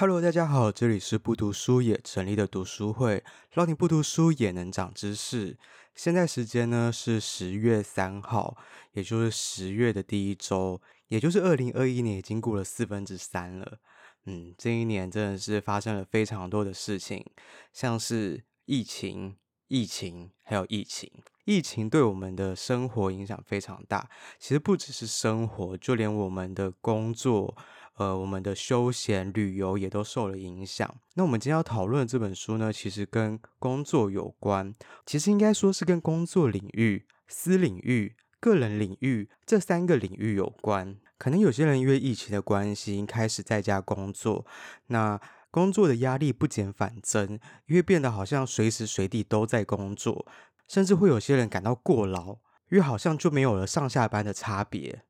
Hello，大家好，这里是不读书也成立的读书会，让你不读书也能长知识。现在时间呢是十月三号，也就是十月的第一周，也就是二零二一年已经过了四分之三了。嗯，这一年真的是发生了非常多的事情，像是疫情、疫情还有疫情。疫情对我们的生活影响非常大，其实不只是生活，就连我们的工作。呃，我们的休闲旅游也都受了影响。那我们今天要讨论的这本书呢，其实跟工作有关，其实应该说是跟工作领域、私领域、个人领域这三个领域有关。可能有些人因为疫情的关系，开始在家工作，那工作的压力不减反增，因为变得好像随时随地都在工作，甚至会有些人感到过劳，因为好像就没有了上下班的差别。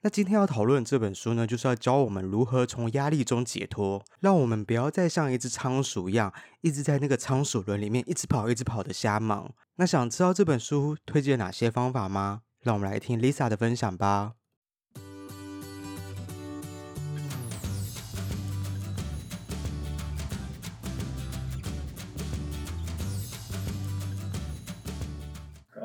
那今天要讨论这本书呢，就是要教我们如何从压力中解脱，让我们不要再像一只仓鼠一样，一直在那个仓鼠轮里面一直跑、一直跑的瞎忙。那想知道这本书推荐哪些方法吗？让我们来听 Lisa 的分享吧。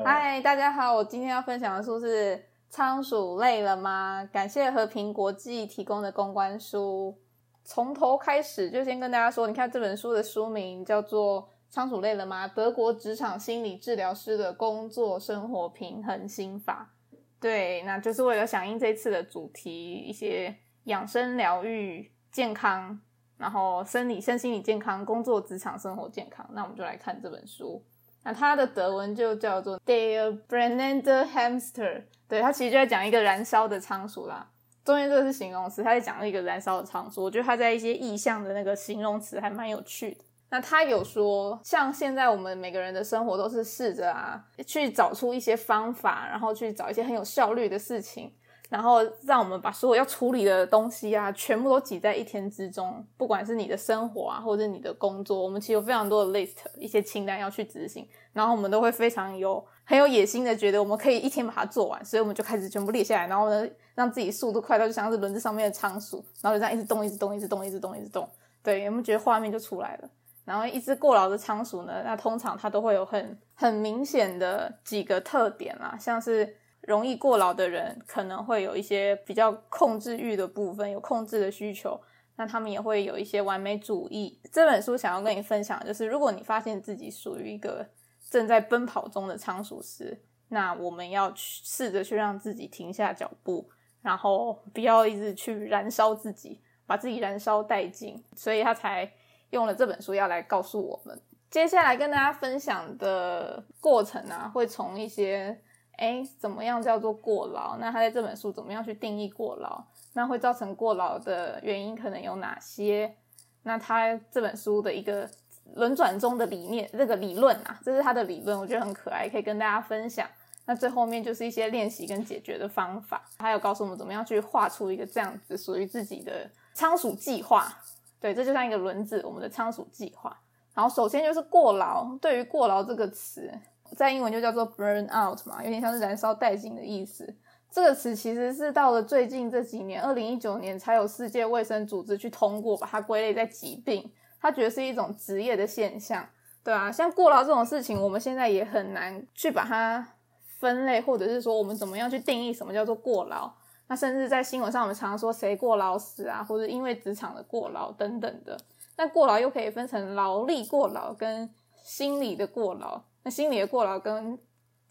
嗨，大家好，我今天要分享的书是。仓鼠累了吗？感谢和平国际提供的公关书。从头开始就先跟大家说，你看这本书的书名叫做《仓鼠累了吗？德国职场心理治疗师的工作生活平衡心法》。对，那就是为了响应这次的主题，一些养生疗愈、健康，然后生理、身心理健康、工作、职场、生活健康。那我们就来看这本书。那它的德文就叫做 Der brennende Hamster。对，他其实就在讲一个燃烧的仓鼠啦。中间这个是形容词，他在讲一个燃烧的仓鼠。我觉得他在一些意象的那个形容词还蛮有趣的。那他有说，像现在我们每个人的生活都是试着啊，去找出一些方法，然后去找一些很有效率的事情。然后让我们把所有要处理的东西啊，全部都挤在一天之中。不管是你的生活啊，或者你的工作，我们其实有非常多的 list，一些清单要去执行。然后我们都会非常有很有野心的，觉得我们可以一天把它做完。所以我们就开始全部列下来，然后呢，让自己速度快到就像是轮子上面的仓鼠，然后就这样一直动，一直动，一直动，一直动，一直动。对，有没有觉得画面就出来了？然后一只过劳的仓鼠呢，那通常它都会有很很明显的几个特点啊，像是。容易过劳的人可能会有一些比较控制欲的部分，有控制的需求，那他们也会有一些完美主义。这本书想要跟你分享就是，如果你发现自己属于一个正在奔跑中的仓鼠时，那我们要去试着去让自己停下脚步，然后不要一直去燃烧自己，把自己燃烧殆尽。所以他才用了这本书要来告诉我们。接下来跟大家分享的过程啊，会从一些。诶，怎么样叫做过劳？那他在这本书怎么样去定义过劳？那会造成过劳的原因可能有哪些？那他这本书的一个轮转中的理念，这个理论啊，这是他的理论，我觉得很可爱，可以跟大家分享。那最后面就是一些练习跟解决的方法，还有告诉我们怎么样去画出一个这样子属于自己的仓鼠计划。对，这就像一个轮子，我们的仓鼠计划。然后首先就是过劳，对于过劳这个词。在英文就叫做 burn out 嘛，有点像是燃烧殆尽的意思。这个词其实是到了最近这几年，二零一九年才有世界卫生组织去通过，把它归类在疾病。他觉得是一种职业的现象，对啊，像过劳这种事情，我们现在也很难去把它分类，或者是说我们怎么样去定义什么叫做过劳。那甚至在新闻上，我们常常说谁过劳死啊，或者因为职场的过劳等等的。那过劳又可以分成劳力过劳跟心理的过劳。那心理的过劳跟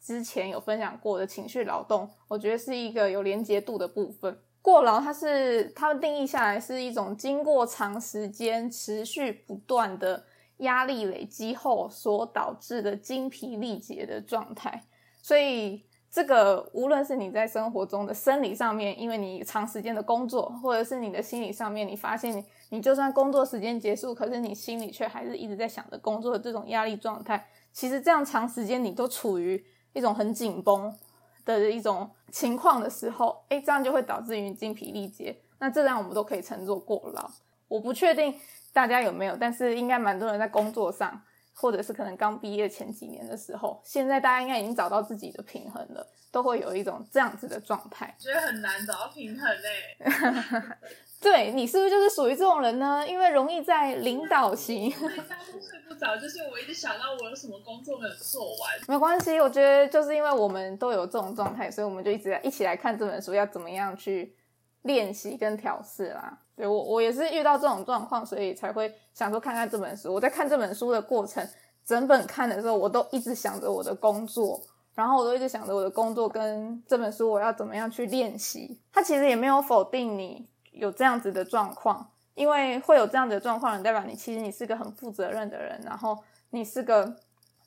之前有分享过的情绪劳动，我觉得是一个有连结度的部分。过劳它是它的定义下来是一种经过长时间持续不断的压力累积后所导致的精疲力竭的状态。所以这个无论是你在生活中的生理上面，因为你长时间的工作，或者是你的心理上面，你发现你你就算工作时间结束，可是你心里却还是一直在想着工作的这种压力状态。其实这样长时间你都处于一种很紧绷的一种情况的时候，诶，这样就会导致于精疲力竭。那这样我们都可以称作过劳。我不确定大家有没有，但是应该蛮多人在工作上或者是可能刚毕业前几年的时候，现在大家应该已经找到自己的平衡了，都会有一种这样子的状态。觉得很难找到平衡嘞。对，你是不是就是属于这种人呢？因为容易在领导型。睡不着，就是我一直想到我有什么工作没有做完。没关系，我觉得就是因为我们都有这种状态，所以我们就一直一起来看这本书，要怎么样去练习跟调试啦。对，我我也是遇到这种状况，所以才会想说看看这本书。我在看这本书的过程，整本看的时候，我都一直想着我的工作，然后我都一直想着我的工作跟这本书我要怎么样去练习。它其实也没有否定你有这样子的状况，因为会有这样子的状况，代表你其实你是个很负责任的人，然后你是个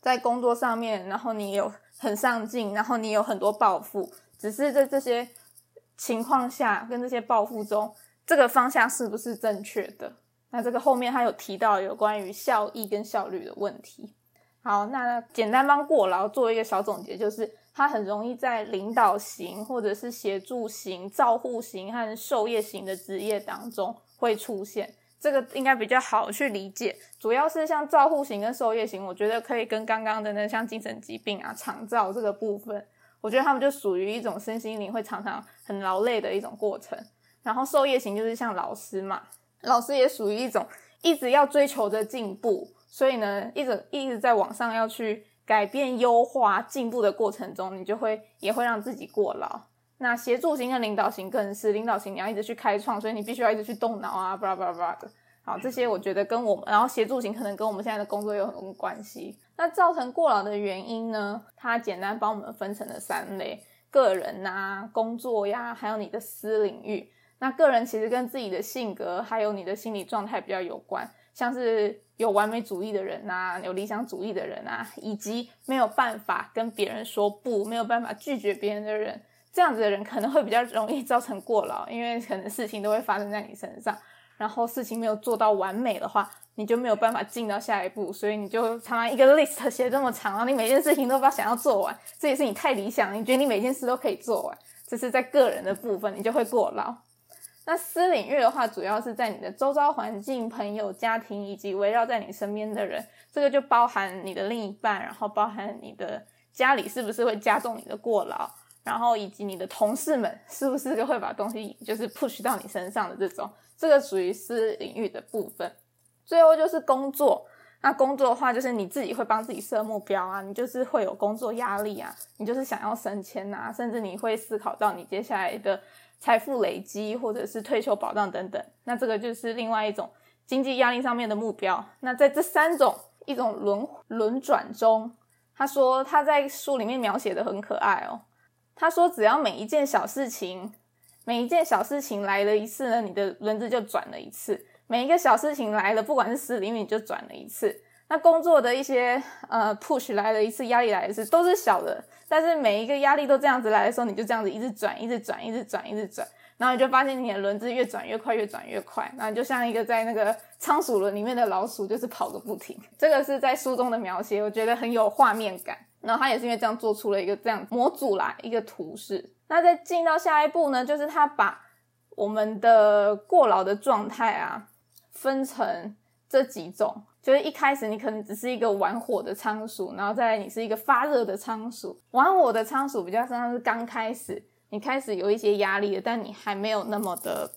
在工作上面，然后你有很上进，然后你有很多抱负，只是在这些情况下跟这些报复中。这个方向是不是正确的？那这个后面他有提到有关于效益跟效率的问题。好，那简单帮过劳做一个小总结，就是他很容易在领导型或者是协助型、照护型和授业型的职业当中会出现。这个应该比较好去理解，主要是像照护型跟授业型，我觉得可以跟刚刚的那像精神疾病啊、长照这个部分，我觉得他们就属于一种身心灵会常常很劳累的一种过程。然后授业型就是像老师嘛，老师也属于一种一直要追求着进步，所以呢，一直一直在往上要去改变、优化、进步的过程中，你就会也会让自己过劳。那协助型跟领导型更是，领导型你要一直去开创，所以你必须要一直去动脑啊，巴拉巴拉巴拉的。好，这些我觉得跟我们，然后协助型可能跟我们现在的工作有很多关系。那造成过劳的原因呢，它简单帮我们分成了三类：个人啊、工作呀，还有你的私领域。那个人其实跟自己的性格还有你的心理状态比较有关，像是有完美主义的人啊，有理想主义的人啊，以及没有办法跟别人说不，没有办法拒绝别人的人，这样子的人可能会比较容易造成过劳，因为可能事情都会发生在你身上，然后事情没有做到完美的话，你就没有办法进到下一步，所以你就常常一个 list 写这么长，然后你每件事情都把想要做完，这也是你太理想，你觉得你每件事都可以做完，这是在个人的部分，你就会过劳。那私领域的话，主要是在你的周遭环境、朋友、家庭以及围绕在你身边的人，这个就包含你的另一半，然后包含你的家里是不是会加重你的过劳，然后以及你的同事们是不是就会把东西就是 push 到你身上的这种，这个属于私领域的部分。最后就是工作，那工作的话就是你自己会帮自己设目标啊，你就是会有工作压力啊，你就是想要升迁啊，甚至你会思考到你接下来的。财富累积，或者是退休保障等等，那这个就是另外一种经济压力上面的目标。那在这三种一种轮轮转中，他说他在书里面描写的很可爱哦。他说只要每一件小事情，每一件小事情来了一次呢，你的轮子就转了一次；每一个小事情来了，不管是十厘米，就转了一次。那工作的一些呃 push 来了一次，压力来一次，都是小的，但是每一个压力都这样子来的时候，你就这样子一直转，一直转，一直转，一直转，然后你就发现你的轮子越转越快，越转越快，然后就像一个在那个仓鼠轮里面的老鼠，就是跑个不停。这个是在书中的描写，我觉得很有画面感。然后他也是因为这样做出了一个这样模组啦，一个图示。那再进到下一步呢，就是他把我们的过劳的状态啊，分成这几种。就是一开始你可能只是一个玩火的仓鼠，然后再来你是一个发热的仓鼠。玩火的仓鼠比较像是刚开始，你开始有一些压力了，但你还没有那么的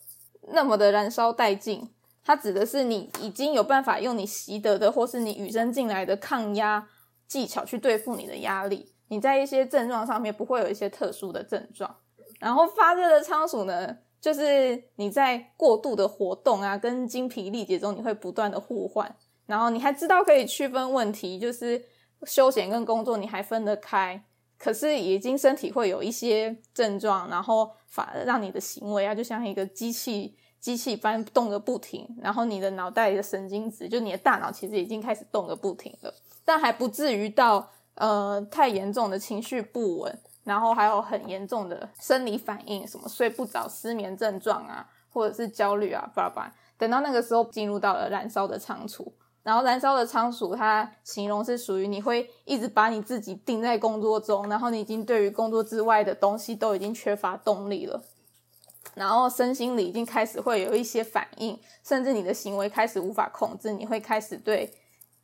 那么的燃烧殆尽。它指的是你已经有办法用你习得的或是你与生俱来的抗压技巧去对付你的压力。你在一些症状上面不会有一些特殊的症状。然后发热的仓鼠呢，就是你在过度的活动啊跟精疲力竭中，你会不断的互换。然后你还知道可以区分问题，就是休闲跟工作你还分得开，可是已经身体会有一些症状，然后反而让你的行为啊，就像一个机器机器般动个不停，然后你的脑袋的神经质，就你的大脑其实已经开始动个不停了，但还不至于到呃太严重的情绪不稳，然后还有很严重的生理反应，什么睡不着、失眠症状啊，或者是焦虑啊，巴拉，等到那个时候进入到了燃烧的仓鼠。然后燃烧的仓鼠，它形容是属于你会一直把你自己定在工作中，然后你已经对于工作之外的东西都已经缺乏动力了，然后身心里已经开始会有一些反应，甚至你的行为开始无法控制，你会开始对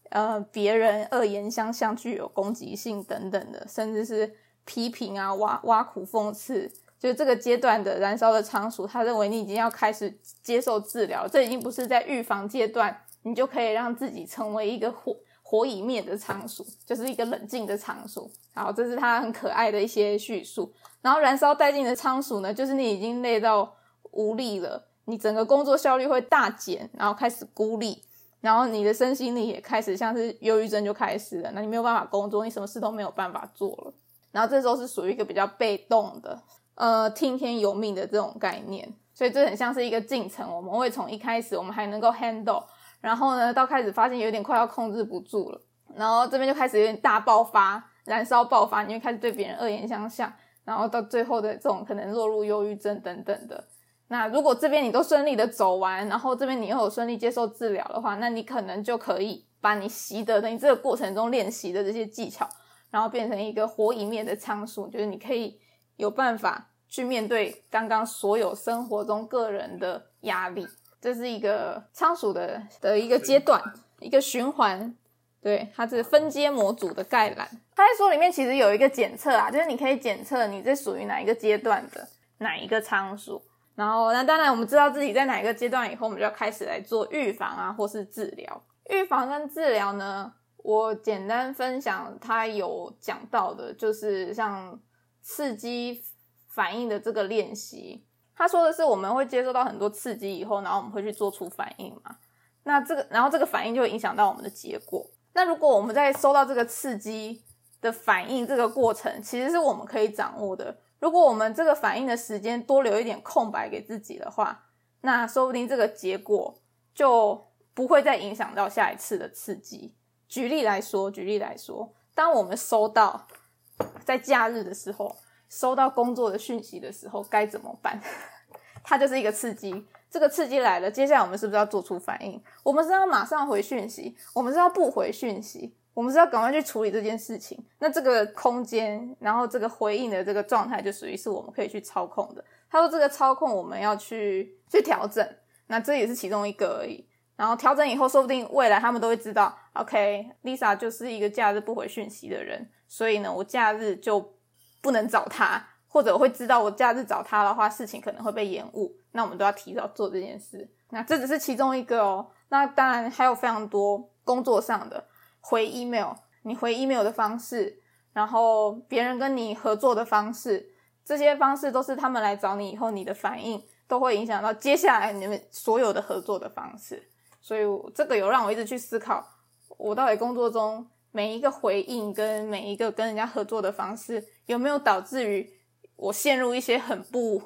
呃别人恶言相向、具有攻击性等等的，甚至是批评啊、挖挖苦、讽刺。就这个阶段的燃烧的仓鼠，他认为你已经要开始接受治疗，这已经不是在预防阶段，你就可以让自己成为一个火火已灭的仓鼠，就是一个冷静的仓鼠。好，这是他很可爱的一些叙述。然后燃烧殆尽的仓鼠呢，就是你已经累到无力了，你整个工作效率会大减，然后开始孤立，然后你的身心力也开始像是忧郁症就开始了，那你没有办法工作，你什么事都没有办法做了。然后这时候是属于一个比较被动的。呃，听天由命的这种概念，所以这很像是一个进程。我们会从一开始我们还能够 handle，然后呢，到开始发现有点快要控制不住了，然后这边就开始有点大爆发、燃烧爆发，你会开始对别人恶言相向，然后到最后的这种可能落入忧郁症等等的。那如果这边你都顺利的走完，然后这边你又有顺利接受治疗的话，那你可能就可以把你习得的你这个过程中练习的这些技巧，然后变成一个火已灭的仓鼠，就是你可以。有办法去面对刚刚所有生活中个人的压力，这是一个仓鼠的的一个阶段，一个循环。对，它是分阶模组的概览。它在书里面其实有一个检测啊，就是你可以检测你这属于哪一个阶段的哪一个仓鼠。然后，那当然我们知道自己在哪一个阶段以后，我们就要开始来做预防啊，或是治疗。预防跟治疗呢，我简单分享，它有讲到的，就是像。刺激反应的这个练习，他说的是我们会接受到很多刺激以后，然后我们会去做出反应嘛。那这个，然后这个反应就会影响到我们的结果。那如果我们在收到这个刺激的反应这个过程，其实是我们可以掌握的。如果我们这个反应的时间多留一点空白给自己的话，那说不定这个结果就不会再影响到下一次的刺激。举例来说，举例来说，当我们收到。在假日的时候，收到工作的讯息的时候该怎么办？它就是一个刺激，这个刺激来了，接下来我们是不是要做出反应？我们是要马上回讯息，我们是要不回讯息，我们是要赶快去处理这件事情。那这个空间，然后这个回应的这个状态，就属于是我们可以去操控的。他说这个操控我们要去去调整，那这也是其中一个而已。然后调整以后，说不定未来他们都会知道，OK，Lisa 就是一个假日不回讯息的人。所以呢，我假日就不能找他，或者我会知道我假日找他的话，事情可能会被延误。那我们都要提早做这件事。那这只是其中一个哦。那当然还有非常多工作上的回 email，你回 email 的方式，然后别人跟你合作的方式，这些方式都是他们来找你以后，你的反应都会影响到接下来你们所有的合作的方式。所以这个有让我一直去思考，我到底工作中。每一个回应跟每一个跟人家合作的方式，有没有导致于我陷入一些很不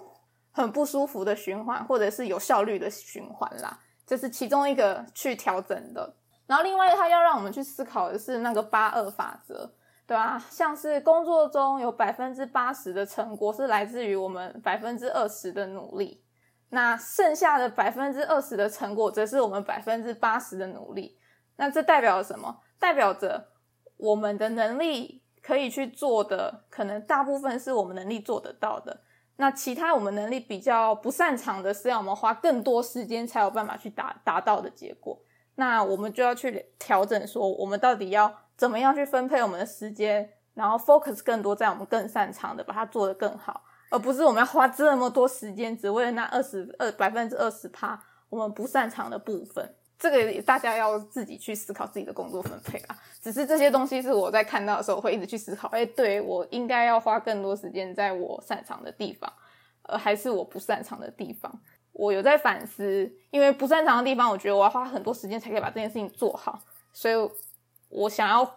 很不舒服的循环，或者是有效率的循环啦？这是其中一个去调整的。然后另外，他要让我们去思考的是那个八二法则，对吧？像是工作中有百分之八十的成果是来自于我们百分之二十的努力，那剩下的百分之二十的成果则是我们百分之八十的努力。那这代表了什么？代表着。我们的能力可以去做的，可能大部分是我们能力做得到的。那其他我们能力比较不擅长的，是要我们花更多时间才有办法去达达到的结果。那我们就要去调整，说我们到底要怎么样去分配我们的时间，然后 focus 更多在我们更擅长的，把它做得更好，而不是我们要花这么多时间，只为了那二十二百分之二十趴我们不擅长的部分。这个大家要自己去思考自己的工作分配啊。只是这些东西是我在看到的时候会一直去思考，哎，对，我应该要花更多时间在我擅长的地方，呃，还是我不擅长的地方？我有在反思，因为不擅长的地方，我觉得我要花很多时间才可以把这件事情做好，所以我想要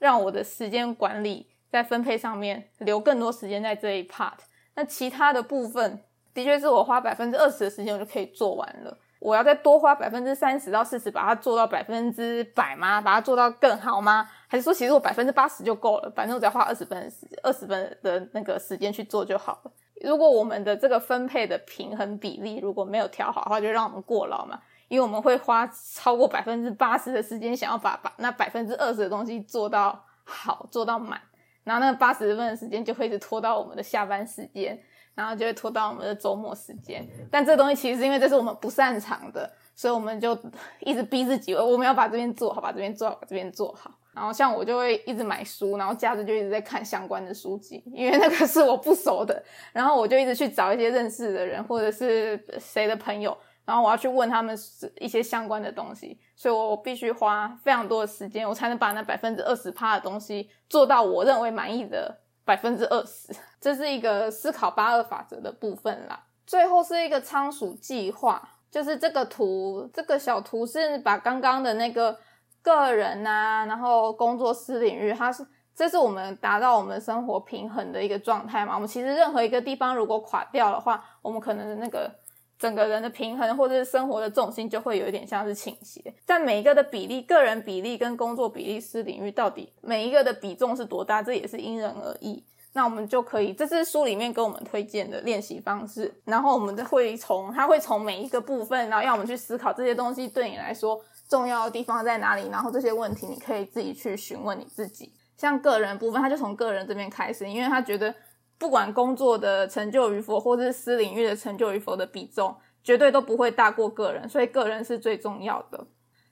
让我的时间管理在分配上面留更多时间在这一 part。那其他的部分，的确是我花百分之二十的时间我就可以做完了。我要再多花百分之三十到四十，把它做到百分之百吗？把它做到更好吗？还是说，其实我百分之八十就够了？反正我只要花二十分时二十分的那个时间去做就好了。如果我们的这个分配的平衡比例如果没有调好的话，就让我们过劳嘛。因为我们会花超过百分之八十的时间，想要把把那百分之二十的东西做到好，做到满，然后那八十分的时间就会一直拖到我们的下班时间。然后就会拖到我们的周末时间，但这东西其实是因为这是我们不擅长的，所以我们就一直逼自己，我们要把这边做好，把这边做好，把这边做好。然后像我就会一直买书，然后假日就一直在看相关的书籍，因为那个是我不熟的。然后我就一直去找一些认识的人，或者是谁的朋友，然后我要去问他们一些相关的东西。所以我必须花非常多的时间，我才能把那百分之二十趴的东西做到我认为满意的百分之二十。这是一个思考八二法则的部分啦。最后是一个仓鼠计划。就是这个图，这个小图是把刚刚的那个个人啊，然后工作室领域，它是这是我们达到我们生活平衡的一个状态嘛。我们其实任何一个地方如果垮掉的话，我们可能的那个整个人的平衡或者是生活的重心就会有一点像是倾斜。但每一个的比例，个人比例跟工作比例、私领域到底每一个的比重是多大，这也是因人而异。那我们就可以，这是书里面给我们推荐的练习方式。然后我们会从，他会从每一个部分，然后让我们去思考这些东西对你来说重要的地方在哪里。然后这些问题你可以自己去询问你自己。像个人部分，他就从个人这边开始，因为他觉得不管工作的成就与否，或者是私领域的成就与否的比重，绝对都不会大过个人，所以个人是最重要的。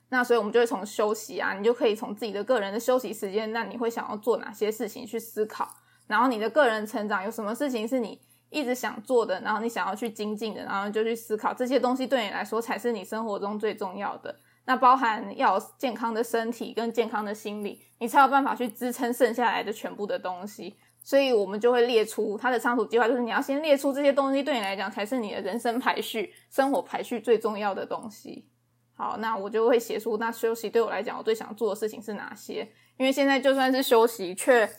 那所以我们就会从休息啊，你就可以从自己的个人的休息时间，那你会想要做哪些事情去思考。然后你的个人成长有什么事情是你一直想做的，然后你想要去精进的，然后就去思考这些东西对你来说才是你生活中最重要的。那包含要有健康的身体跟健康的心理，你才有办法去支撑剩下来的全部的东西。所以我们就会列出他的仓储计划，就是你要先列出这些东西对你来讲才是你的人生排序、生活排序最重要的东西。好，那我就会写出那休息对我来讲我最想做的事情是哪些，因为现在就算是休息却。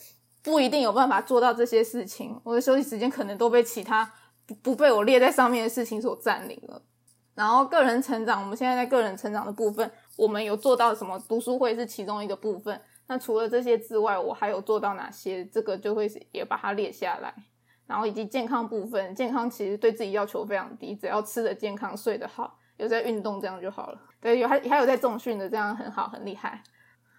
不一定有办法做到这些事情，我的休息时间可能都被其他不不被我列在上面的事情所占领了。然后个人成长，我们现在在个人成长的部分，我们有做到什么？读书会是其中一个部分。那除了这些之外，我还有做到哪些？这个就会也把它列下来。然后以及健康部分，健康其实对自己要求非常低，只要吃得健康、睡得好、有在运动，这样就好了。对，有还还有在重训的，这样很好，很厉害。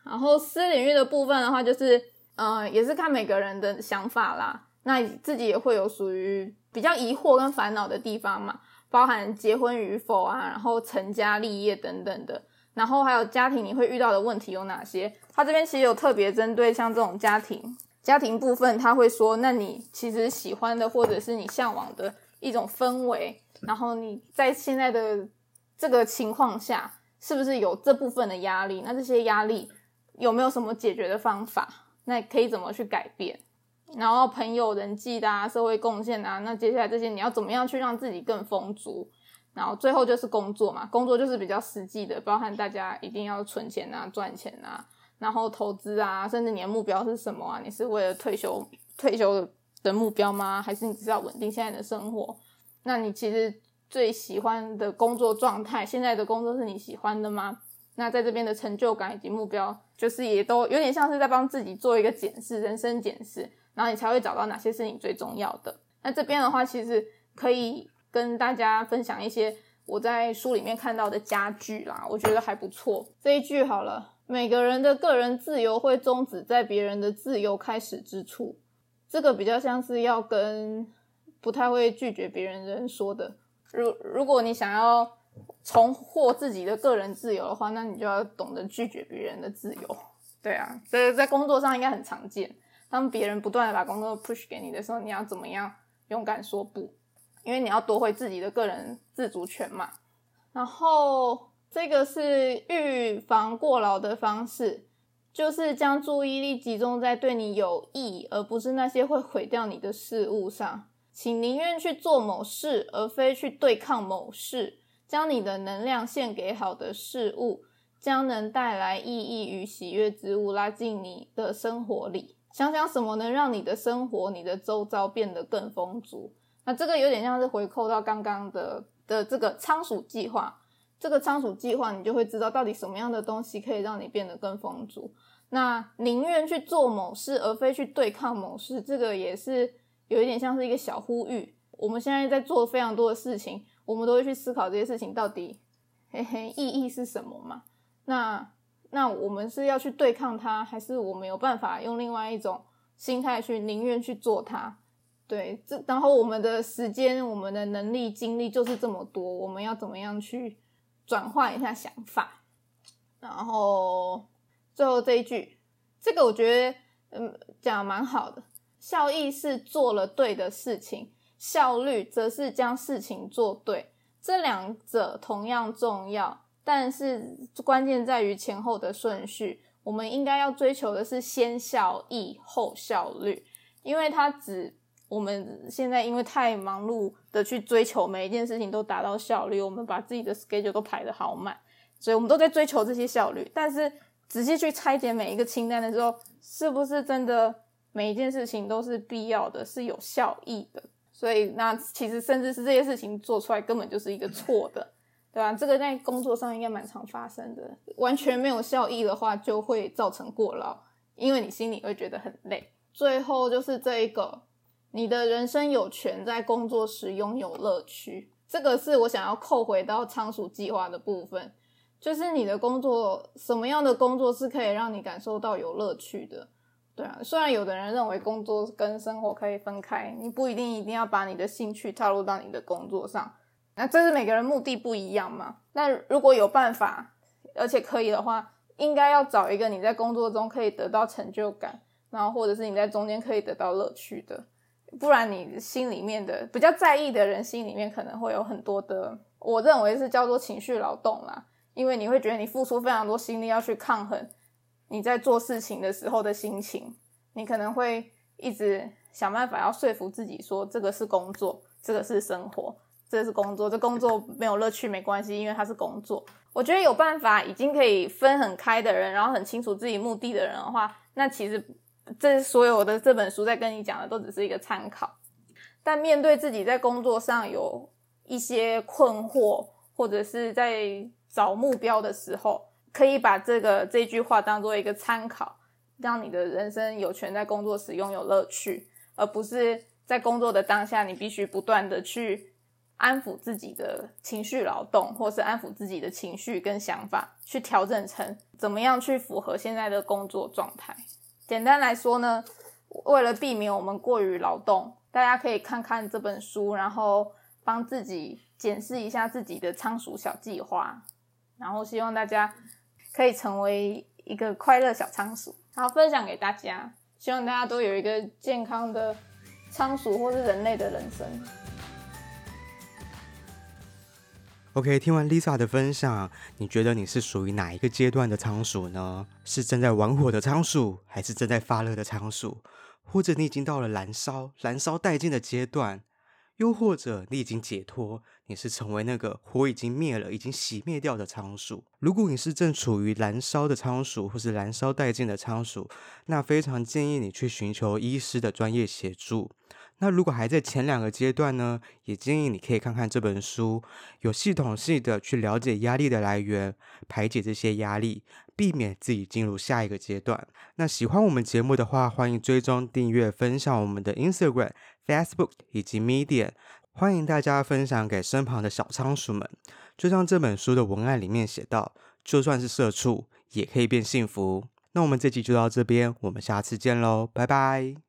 然后私领域的部分的话，就是。嗯，也是看每个人的想法啦。那自己也会有属于比较疑惑跟烦恼的地方嘛，包含结婚与否啊，然后成家立业等等的，然后还有家庭你会遇到的问题有哪些？他这边其实有特别针对像这种家庭家庭部分，他会说，那你其实喜欢的或者是你向往的一种氛围，然后你在现在的这个情况下，是不是有这部分的压力？那这些压力有没有什么解决的方法？那可以怎么去改变？然后朋友人际的啊，社会贡献啊，那接下来这些你要怎么样去让自己更丰足？然后最后就是工作嘛，工作就是比较实际的，包含大家一定要存钱啊、赚钱啊，然后投资啊，甚至你的目标是什么啊？你是为了退休退休的目标吗？还是你只是要稳定现在的生活？那你其实最喜欢的工作状态，现在的工作是你喜欢的吗？那在这边的成就感以及目标，就是也都有点像是在帮自己做一个检视，人生检视，然后你才会找到哪些是你最重要的。那这边的话，其实可以跟大家分享一些我在书里面看到的佳句啦，我觉得还不错。这一句好了，每个人的个人自由会终止在别人的自由开始之处。这个比较像是要跟不太会拒绝别人的人说的。如如果你想要。重获自己的个人自由的话，那你就要懂得拒绝别人的自由。对啊，这在工作上应该很常见。当别人不断的把工作 push 给你的时候，你要怎么样勇敢说不？因为你要夺回自己的个人自主权嘛。然后这个是预防过劳的方式，就是将注意力集中在对你有益，而不是那些会毁掉你的事物上。请宁愿去做某事，而非去对抗某事。将你的能量献给好的事物，将能带来意义与喜悦之物拉进你的生活里。想想什么能让你的生活、你的周遭变得更丰足。那这个有点像是回扣到刚刚的的这个仓鼠计划。这个仓鼠计划，你就会知道到底什么样的东西可以让你变得更丰足。那宁愿去做某事，而非去对抗某事，这个也是有一点像是一个小呼吁。我们现在在做非常多的事情。我们都会去思考这些事情到底，嘿嘿，意义是什么嘛？那那我们是要去对抗它，还是我们有办法用另外一种心态去宁愿去做它？对，这然后我们的时间、我们的能力、精力就是这么多，我们要怎么样去转换一下想法。然后最后这一句，这个我觉得嗯讲蛮好的。效益是做了对的事情，效率则是将事情做对。这两者同样重要，但是关键在于前后的顺序。我们应该要追求的是先效益后效率，因为它只我们现在因为太忙碌的去追求每一件事情都达到效率，我们把自己的 schedule 都排得好满，所以我们都在追求这些效率。但是仔细去拆解每一个清单的时候，是不是真的每一件事情都是必要的，是有效益的？所以那其实甚至是这些事情做出来根本就是一个错的。对吧？这个在工作上应该蛮常发生的。完全没有效益的话，就会造成过劳，因为你心里会觉得很累。最后就是这一个，你的人生有权在工作时拥有乐趣。这个是我想要扣回到仓鼠计划的部分，就是你的工作，什么样的工作是可以让你感受到有乐趣的？对啊，虽然有的人认为工作跟生活可以分开，你不一定一定要把你的兴趣套入到你的工作上。那这是每个人目的不一样嘛？那如果有办法，而且可以的话，应该要找一个你在工作中可以得到成就感，然后或者是你在中间可以得到乐趣的，不然你心里面的比较在意的人心里面可能会有很多的，我认为是叫做情绪劳动啦，因为你会觉得你付出非常多心力要去抗衡你在做事情的时候的心情，你可能会一直想办法要说服自己说这个是工作，这个是生活。这是工作，这工作没有乐趣没关系，因为它是工作。我觉得有办法已经可以分很开的人，然后很清楚自己目的的人的话，那其实这所有的这本书在跟你讲的都只是一个参考。但面对自己在工作上有一些困惑，或者是在找目标的时候，可以把这个这句话当做一个参考，让你的人生有权在工作时拥有乐趣，而不是在工作的当下你必须不断的去。安抚自己的情绪劳动，或是安抚自己的情绪跟想法，去调整成怎么样去符合现在的工作状态。简单来说呢，为了避免我们过于劳动，大家可以看看这本书，然后帮自己检视一下自己的仓鼠小计划，然后希望大家可以成为一个快乐小仓鼠，然后分享给大家，希望大家都有一个健康的仓鼠或是人类的人生。OK，听完 Lisa 的分享，你觉得你是属于哪一个阶段的仓鼠呢？是正在玩火的仓鼠，还是正在发热的仓鼠？或者你已经到了燃烧、燃烧殆尽的阶段？又或者你已经解脱，你是成为那个火已经灭了、已经熄灭掉的仓鼠？如果你是正处于燃烧的仓鼠，或是燃烧殆尽的仓鼠，那非常建议你去寻求医师的专业协助。那如果还在前两个阶段呢，也建议你可以看看这本书，有系统性的去了解压力的来源，排解这些压力，避免自己进入下一个阶段。那喜欢我们节目的话，欢迎追踪、订阅、分享我们的 Instagram、Facebook 以及 Medium，欢迎大家分享给身旁的小仓鼠们。就像这本书的文案里面写到，就算是社畜，也可以变幸福。那我们这集就到这边，我们下次见喽，拜拜。